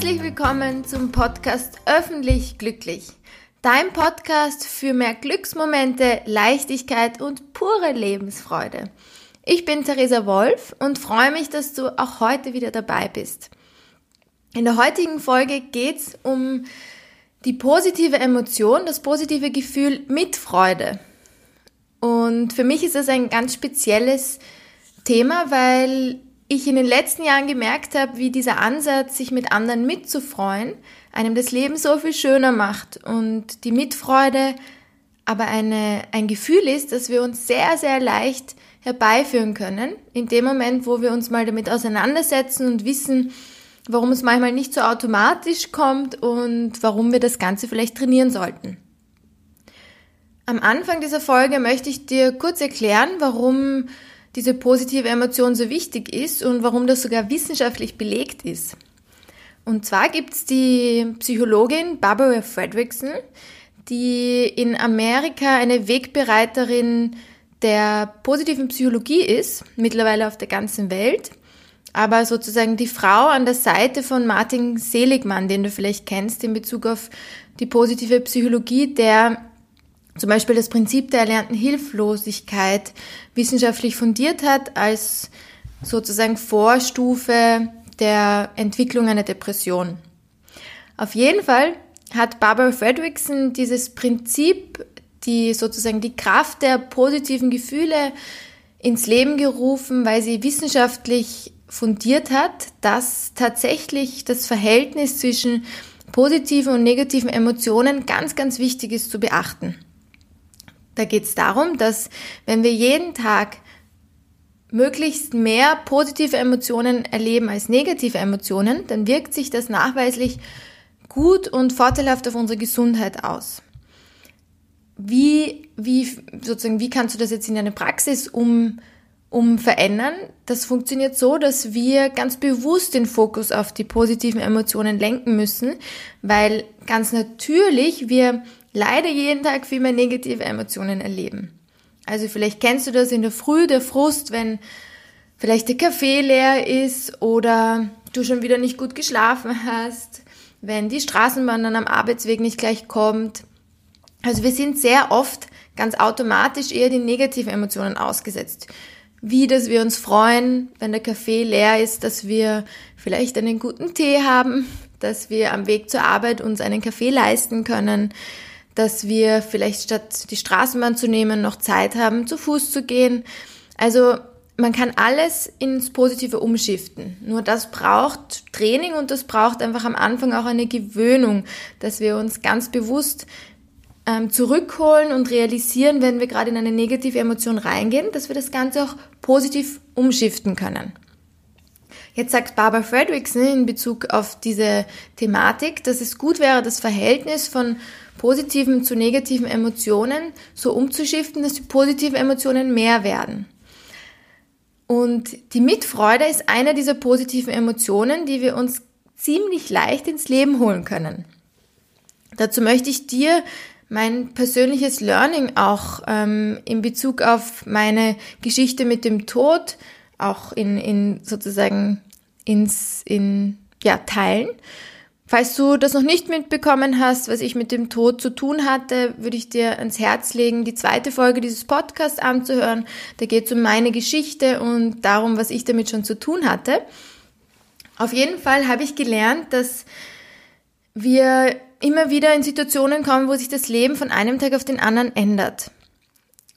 Herzlich willkommen zum Podcast Öffentlich Glücklich. Dein Podcast für mehr Glücksmomente, Leichtigkeit und pure Lebensfreude. Ich bin Theresa Wolf und freue mich, dass du auch heute wieder dabei bist. In der heutigen Folge geht es um die positive Emotion, das positive Gefühl mit Freude. Und für mich ist das ein ganz spezielles Thema, weil ich in den letzten Jahren gemerkt habe, wie dieser Ansatz, sich mit anderen mitzufreuen, einem das Leben so viel schöner macht und die Mitfreude aber eine, ein Gefühl ist, dass wir uns sehr, sehr leicht herbeiführen können, in dem Moment, wo wir uns mal damit auseinandersetzen und wissen, warum es manchmal nicht so automatisch kommt und warum wir das Ganze vielleicht trainieren sollten. Am Anfang dieser Folge möchte ich dir kurz erklären, warum diese positive Emotion so wichtig ist und warum das sogar wissenschaftlich belegt ist. Und zwar gibt es die Psychologin Barbara Fredrickson, die in Amerika eine Wegbereiterin der positiven Psychologie ist, mittlerweile auf der ganzen Welt, aber sozusagen die Frau an der Seite von Martin Seligmann, den du vielleicht kennst in Bezug auf die positive Psychologie, der zum Beispiel das Prinzip der erlernten Hilflosigkeit wissenschaftlich fundiert hat als sozusagen Vorstufe der Entwicklung einer Depression. Auf jeden Fall hat Barbara Fredrickson dieses Prinzip, die sozusagen die Kraft der positiven Gefühle ins Leben gerufen, weil sie wissenschaftlich fundiert hat, dass tatsächlich das Verhältnis zwischen positiven und negativen Emotionen ganz, ganz wichtig ist zu beachten. Da geht es darum, dass wenn wir jeden Tag möglichst mehr positive Emotionen erleben als negative Emotionen, dann wirkt sich das nachweislich gut und vorteilhaft auf unsere Gesundheit aus. Wie, wie, sozusagen, wie kannst du das jetzt in deine Praxis um, um verändern? Das funktioniert so, dass wir ganz bewusst den Fokus auf die positiven Emotionen lenken müssen, weil ganz natürlich wir leider jeden Tag viel mehr negative Emotionen erleben. Also vielleicht kennst du das in der Früh, der Frust, wenn vielleicht der Kaffee leer ist oder du schon wieder nicht gut geschlafen hast, wenn die Straßenbahn dann am Arbeitsweg nicht gleich kommt. Also wir sind sehr oft ganz automatisch eher den negativen Emotionen ausgesetzt. Wie, dass wir uns freuen, wenn der Kaffee leer ist, dass wir vielleicht einen guten Tee haben, dass wir am Weg zur Arbeit uns einen Kaffee leisten können, dass wir vielleicht statt die Straßenbahn zu nehmen noch Zeit haben, zu Fuß zu gehen. Also man kann alles ins Positive umschiften. Nur das braucht Training und das braucht einfach am Anfang auch eine Gewöhnung, dass wir uns ganz bewusst ähm, zurückholen und realisieren, wenn wir gerade in eine negative Emotion reingehen, dass wir das Ganze auch positiv umschiften können. Jetzt sagt Barbara Fredrickson in Bezug auf diese Thematik, dass es gut wäre, das Verhältnis von positiven zu negativen Emotionen so umzuschiften, dass die positiven Emotionen mehr werden. Und die Mitfreude ist eine dieser positiven Emotionen, die wir uns ziemlich leicht ins Leben holen können. Dazu möchte ich dir mein persönliches Learning auch ähm, in Bezug auf meine Geschichte mit dem Tod auch in, in sozusagen ins in ja teilen Falls du das noch nicht mitbekommen hast, was ich mit dem Tod zu tun hatte, würde ich dir ans Herz legen, die zweite Folge dieses Podcasts anzuhören. Da geht es um meine Geschichte und darum, was ich damit schon zu tun hatte. Auf jeden Fall habe ich gelernt, dass wir immer wieder in Situationen kommen, wo sich das Leben von einem Tag auf den anderen ändert.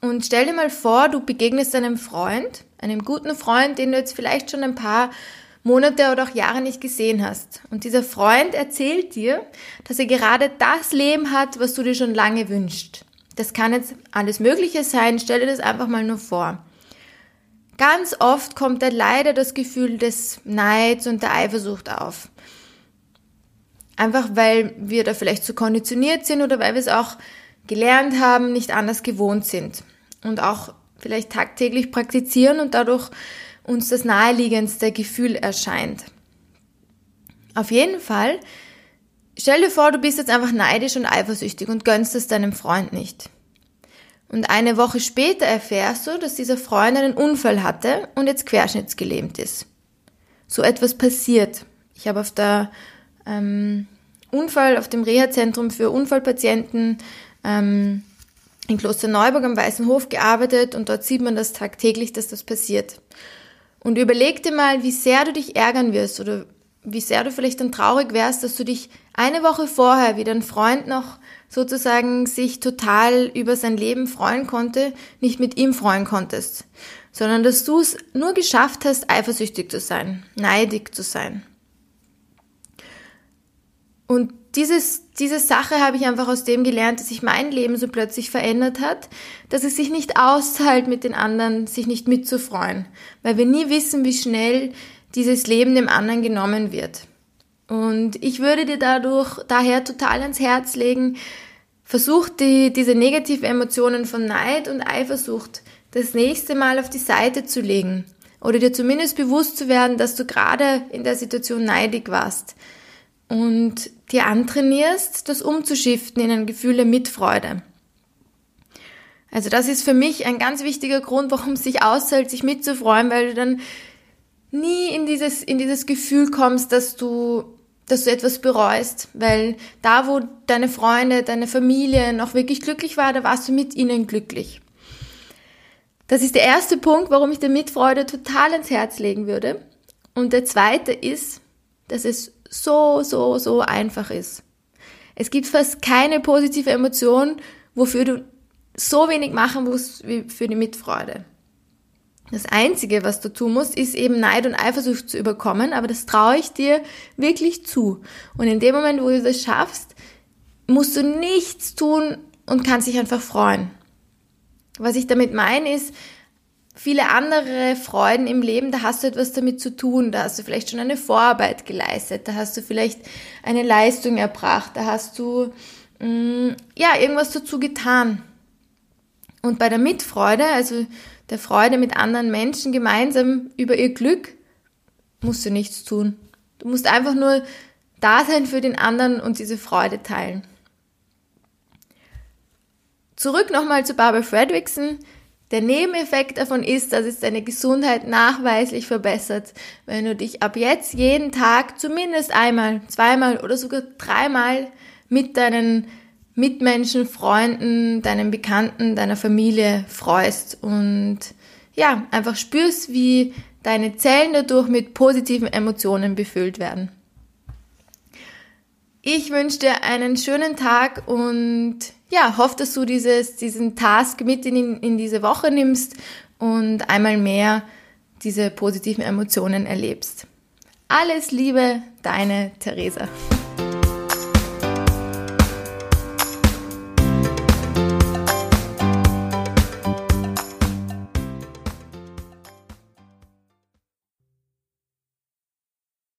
Und stell dir mal vor, du begegnest einem Freund, einem guten Freund, den du jetzt vielleicht schon ein paar Monate oder auch Jahre nicht gesehen hast. Und dieser Freund erzählt dir, dass er gerade das Leben hat, was du dir schon lange wünschst. Das kann jetzt alles Mögliche sein, stell dir das einfach mal nur vor. Ganz oft kommt da leider das Gefühl des Neids und der Eifersucht auf. Einfach weil wir da vielleicht zu konditioniert sind oder weil wir es auch gelernt haben, nicht anders gewohnt sind. Und auch vielleicht tagtäglich praktizieren und dadurch uns das naheliegendste Gefühl erscheint. Auf jeden Fall, stell dir vor, du bist jetzt einfach neidisch und eifersüchtig und gönnst es deinem Freund nicht. Und eine Woche später erfährst du, dass dieser Freund einen Unfall hatte und jetzt querschnittsgelähmt ist. So etwas passiert. Ich habe auf der ähm, Unfall auf dem Reha-Zentrum für Unfallpatienten ähm, in Klosterneuburg am Weißen Hof gearbeitet und dort sieht man das tagtäglich, dass das passiert. Und überleg dir mal, wie sehr du dich ärgern wirst oder wie sehr du vielleicht dann traurig wärst, dass du dich eine Woche vorher, wie dein Freund noch sozusagen sich total über sein Leben freuen konnte, nicht mit ihm freuen konntest, sondern dass du es nur geschafft hast, eifersüchtig zu sein, neidig zu sein. Und dieses, diese Sache habe ich einfach aus dem gelernt, dass sich mein Leben so plötzlich verändert hat, dass es sich nicht auszahlt, mit den anderen sich nicht mitzufreuen, weil wir nie wissen, wie schnell dieses Leben dem anderen genommen wird. Und ich würde dir dadurch daher total ans Herz legen, versuch die, diese negativen Emotionen von Neid und Eifersucht das nächste Mal auf die Seite zu legen oder dir zumindest bewusst zu werden, dass du gerade in der Situation neidig warst und dir antrainierst, das umzuschiften in ein Gefühl der Mitfreude. Also das ist für mich ein ganz wichtiger Grund, warum es sich auszahlt, sich mitzufreuen, weil du dann nie in dieses, in dieses Gefühl kommst, dass du, dass du etwas bereust, weil da, wo deine Freunde, deine Familie noch wirklich glücklich war, da warst du mit ihnen glücklich. Das ist der erste Punkt, warum ich der Mitfreude total ins Herz legen würde. Und der zweite ist, dass es so, so, so einfach ist. Es gibt fast keine positive Emotion, wofür du so wenig machen musst wie für die Mitfreude. Das Einzige, was du tun musst, ist eben Neid und Eifersucht zu überkommen, aber das traue ich dir wirklich zu. Und in dem Moment, wo du das schaffst, musst du nichts tun und kannst dich einfach freuen. Was ich damit meine ist, viele andere Freuden im Leben, da hast du etwas damit zu tun, da hast du vielleicht schon eine Vorarbeit geleistet, da hast du vielleicht eine Leistung erbracht, da hast du mh, mm, ja irgendwas dazu getan. Und bei der Mitfreude, also der Freude mit anderen Menschen gemeinsam über ihr Glück, musst du nichts tun. Du musst einfach nur da sein für den anderen und diese Freude teilen. Zurück nochmal zu Barbara Fredrickson. Der Nebeneffekt davon ist, dass es deine Gesundheit nachweislich verbessert, wenn du dich ab jetzt jeden Tag zumindest einmal, zweimal oder sogar dreimal mit deinen Mitmenschen, Freunden, deinen Bekannten, deiner Familie freust und ja, einfach spürst, wie deine Zellen dadurch mit positiven Emotionen befüllt werden. Ich wünsche dir einen schönen Tag und ja, hoffe, dass du dieses, diesen Task mit in, in diese Woche nimmst und einmal mehr diese positiven Emotionen erlebst. Alles Liebe, deine Theresa.